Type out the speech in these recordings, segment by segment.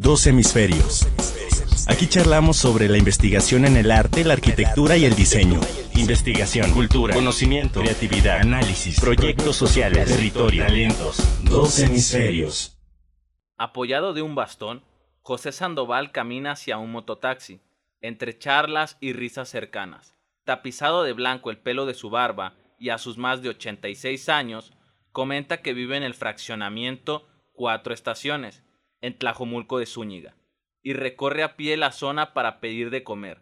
Dos hemisferios. Aquí charlamos sobre la investigación en el arte, la arquitectura y el diseño. Investigación, cultura, conocimiento, creatividad, análisis, proyectos sociales, territorio, talentos. Dos hemisferios. Apoyado de un bastón, José Sandoval camina hacia un mototaxi, entre charlas y risas cercanas. Tapizado de blanco el pelo de su barba y a sus más de 86 años, comenta que vive en el fraccionamiento Cuatro Estaciones, en Tlajomulco de Zúñiga, y recorre a pie la zona para pedir de comer.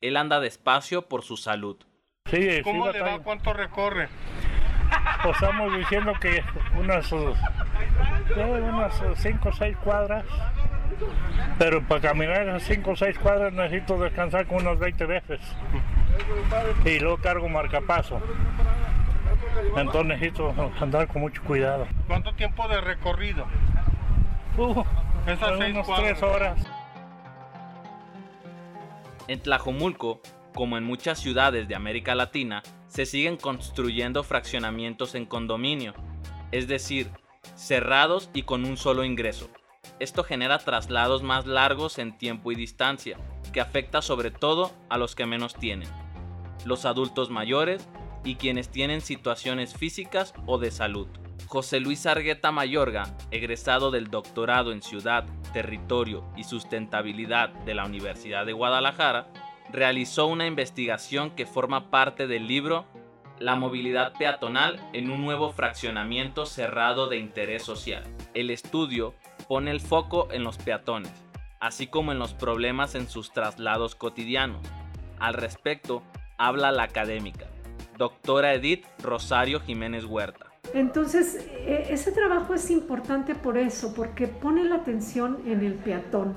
Él anda despacio por su salud. Sí, ¿Cómo sí, le va? ¿Cuánto recorre? Pues estamos diciendo que unas, ¿qué? unas 5 o 6 cuadras. Pero para caminar esas 5 o 6 cuadras necesito descansar con unas 20 veces. Y luego cargo marcapaso. Entonces necesito andar con mucho cuidado. ¿Cuánto tiempo de recorrido? Uh, Esas seis cuadras. 3 horas. En Tlajomulco, como en muchas ciudades de América Latina, se siguen construyendo fraccionamientos en condominio, es decir, cerrados y con un solo ingreso. Esto genera traslados más largos en tiempo y distancia, que afecta sobre todo a los que menos tienen, los adultos mayores y quienes tienen situaciones físicas o de salud. José Luis Argueta Mayorga, egresado del doctorado en Ciudad, Territorio y Sustentabilidad de la Universidad de Guadalajara, realizó una investigación que forma parte del libro La movilidad peatonal en un nuevo fraccionamiento cerrado de interés social. El estudio pone el foco en los peatones, así como en los problemas en sus traslados cotidianos. Al respecto, habla la académica, doctora Edith Rosario Jiménez Huerta. Entonces, e- ese trabajo es importante por eso, porque pone la atención en el peatón.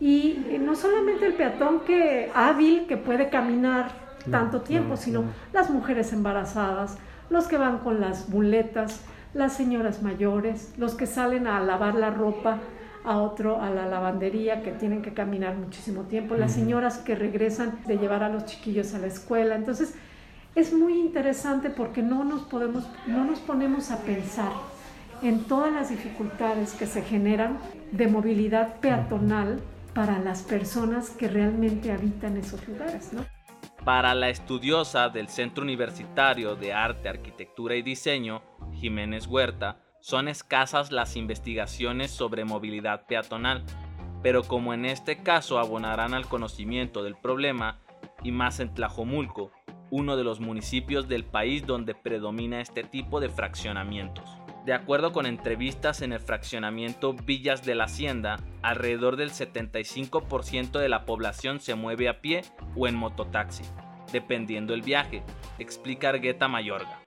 Y eh, no solamente el peatón que hábil, que puede caminar tanto tiempo, sino las mujeres embarazadas, los que van con las muletas, las señoras mayores, los que salen a lavar la ropa a otro, a la lavandería, que tienen que caminar muchísimo tiempo, las señoras que regresan de llevar a los chiquillos a la escuela. Entonces, es muy interesante porque no nos podemos, no nos ponemos a pensar en todas las dificultades que se generan de movilidad peatonal para las personas que realmente habitan esos lugares, ¿no? Para la estudiosa del Centro Universitario de Arte, Arquitectura y Diseño, Jiménez Huerta, son escasas las investigaciones sobre movilidad peatonal, pero como en este caso abonarán al conocimiento del problema, y más en Tlajomulco, uno de los municipios del país donde predomina este tipo de fraccionamientos. De acuerdo con entrevistas en el fraccionamiento Villas de la Hacienda, alrededor del 75% de la población se mueve a pie o en mototaxi, dependiendo el viaje, explica Argueta Mayorga.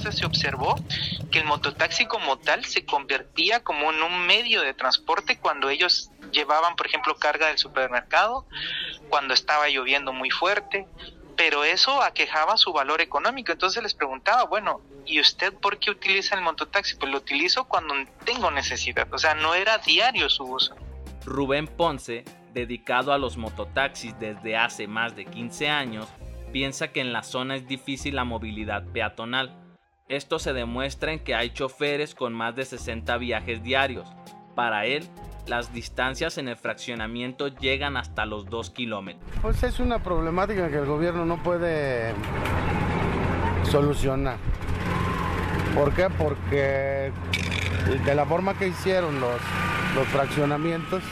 Se observó que el mototaxi como tal se convertía como en un medio de transporte cuando ellos llevaban, por ejemplo, carga del supermercado, cuando estaba lloviendo muy fuerte, pero eso aquejaba su valor económico. Entonces les preguntaba, bueno, ¿y usted por qué utiliza el mototaxi? Pues lo utilizo cuando tengo necesidad, o sea, no era diario su uso. Rubén Ponce, dedicado a los mototaxis desde hace más de 15 años, piensa que en la zona es difícil la movilidad peatonal. Esto se demuestra en que hay choferes con más de 60 viajes diarios. Para él, las distancias en el fraccionamiento llegan hasta los 2 kilómetros. Pues es una problemática que el gobierno no puede solucionar. ¿Por qué? Porque de la forma que hicieron los, los fraccionamientos,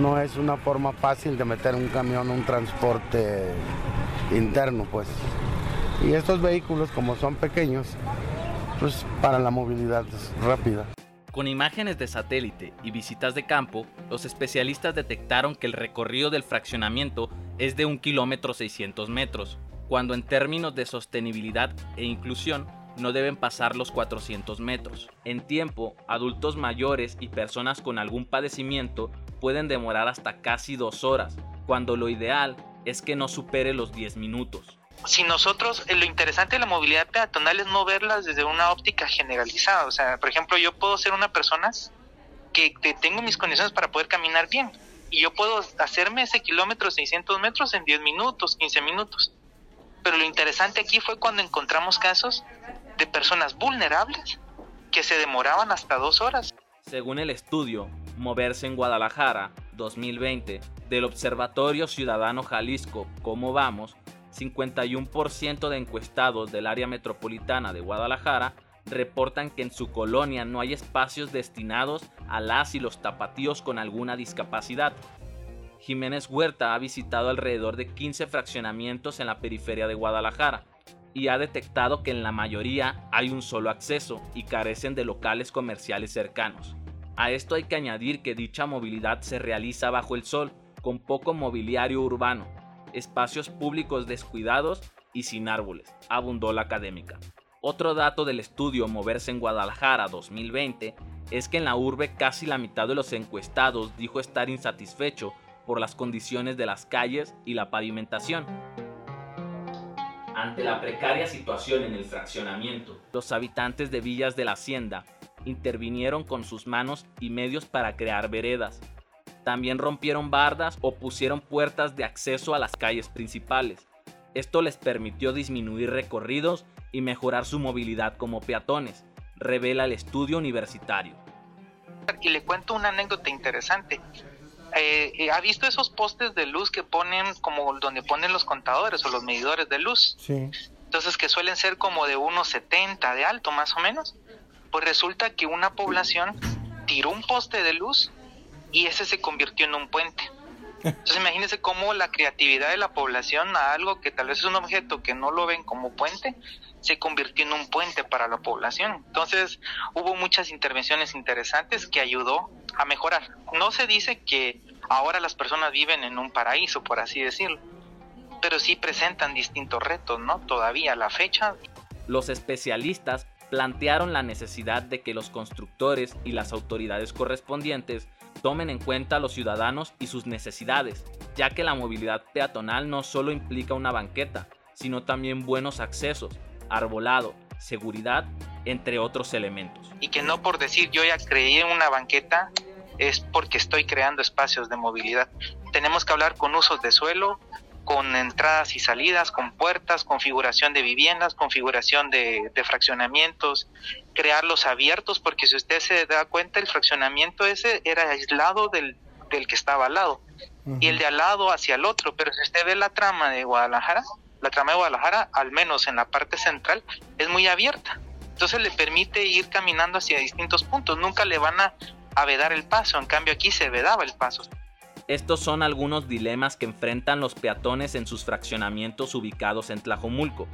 no es una forma fácil de meter un camión, un transporte interno, pues. Y estos vehículos, como son pequeños, pues para la movilidad rápida. Con imágenes de satélite y visitas de campo, los especialistas detectaron que el recorrido del fraccionamiento es de 1 kilómetro 600 metros, cuando en términos de sostenibilidad e inclusión no deben pasar los 400 metros. En tiempo, adultos mayores y personas con algún padecimiento pueden demorar hasta casi dos horas, cuando lo ideal es que no supere los 10 minutos. Si nosotros, eh, lo interesante de la movilidad peatonal es no verlas desde una óptica generalizada. O sea, por ejemplo, yo puedo ser una persona que, que tengo mis condiciones para poder caminar bien. Y yo puedo hacerme ese kilómetro 600 metros en 10 minutos, 15 minutos. Pero lo interesante aquí fue cuando encontramos casos de personas vulnerables que se demoraban hasta dos horas. Según el estudio Moverse en Guadalajara 2020 del Observatorio Ciudadano Jalisco ¿Cómo vamos? 51% de encuestados del área metropolitana de Guadalajara reportan que en su colonia no hay espacios destinados a las y los tapatíos con alguna discapacidad. Jiménez Huerta ha visitado alrededor de 15 fraccionamientos en la periferia de Guadalajara y ha detectado que en la mayoría hay un solo acceso y carecen de locales comerciales cercanos. A esto hay que añadir que dicha movilidad se realiza bajo el sol, con poco mobiliario urbano, espacios públicos descuidados y sin árboles, abundó la académica. Otro dato del estudio Moverse en Guadalajara 2020 es que en la urbe casi la mitad de los encuestados dijo estar insatisfecho por las condiciones de las calles y la pavimentación. Ante la precaria situación en el fraccionamiento, los habitantes de Villas de la Hacienda intervinieron con sus manos y medios para crear veredas. También rompieron bardas o pusieron puertas de acceso a las calles principales. Esto les permitió disminuir recorridos y mejorar su movilidad como peatones, revela el estudio universitario. Y le cuento una anécdota interesante. Eh, eh, ¿Ha visto esos postes de luz que ponen como donde ponen los contadores o los medidores de luz? Sí. Entonces que suelen ser como de unos 70 de alto más o menos. Pues resulta que una población tiró un poste de luz y ese se convirtió en un puente. Entonces imagínense cómo la creatividad de la población a algo que tal vez es un objeto que no lo ven como puente, se convirtió en un puente para la población. Entonces hubo muchas intervenciones interesantes que ayudó a mejorar. No se dice que ahora las personas viven en un paraíso, por así decirlo, pero sí presentan distintos retos, ¿no? Todavía a la fecha. Los especialistas plantearon la necesidad de que los constructores y las autoridades correspondientes tomen en cuenta a los ciudadanos y sus necesidades, ya que la movilidad peatonal no solo implica una banqueta, sino también buenos accesos, arbolado, seguridad, entre otros elementos. Y que no por decir yo ya creí en una banqueta es porque estoy creando espacios de movilidad. Tenemos que hablar con usos de suelo, con entradas y salidas, con puertas, configuración de viviendas, configuración de, de, fraccionamientos, crearlos abiertos, porque si usted se da cuenta, el fraccionamiento ese era aislado del, del que estaba al lado, uh -huh. y el de al lado hacia el otro, pero si usted ve la trama de Guadalajara, la trama de Guadalajara, al menos en la parte central, es muy abierta. Entonces le permite ir caminando hacia distintos puntos, nunca le van a, a vedar el paso, en cambio aquí se vedaba el paso. Estos son algunos dilemas que enfrentan los peatones en sus fraccionamientos ubicados en Tlajomulco,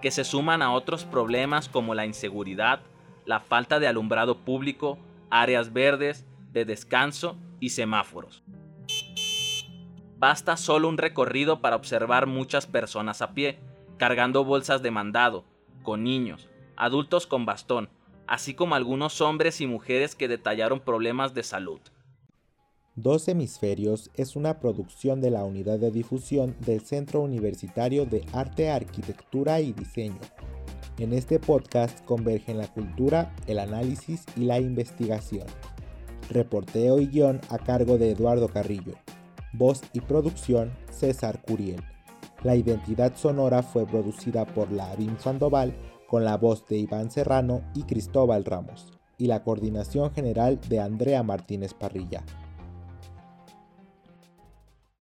que se suman a otros problemas como la inseguridad, la falta de alumbrado público, áreas verdes, de descanso y semáforos. Basta solo un recorrido para observar muchas personas a pie, cargando bolsas de mandado, con niños, adultos con bastón, así como algunos hombres y mujeres que detallaron problemas de salud. Dos Hemisferios es una producción de la Unidad de Difusión del Centro Universitario de Arte, Arquitectura y Diseño. En este podcast convergen la cultura, el análisis y la investigación. Reporteo y guion a cargo de Eduardo Carrillo. Voz y producción César Curiel. La identidad sonora fue producida por la Abim Sandoval con la voz de Iván Serrano y Cristóbal Ramos y la coordinación general de Andrea Martínez Parrilla.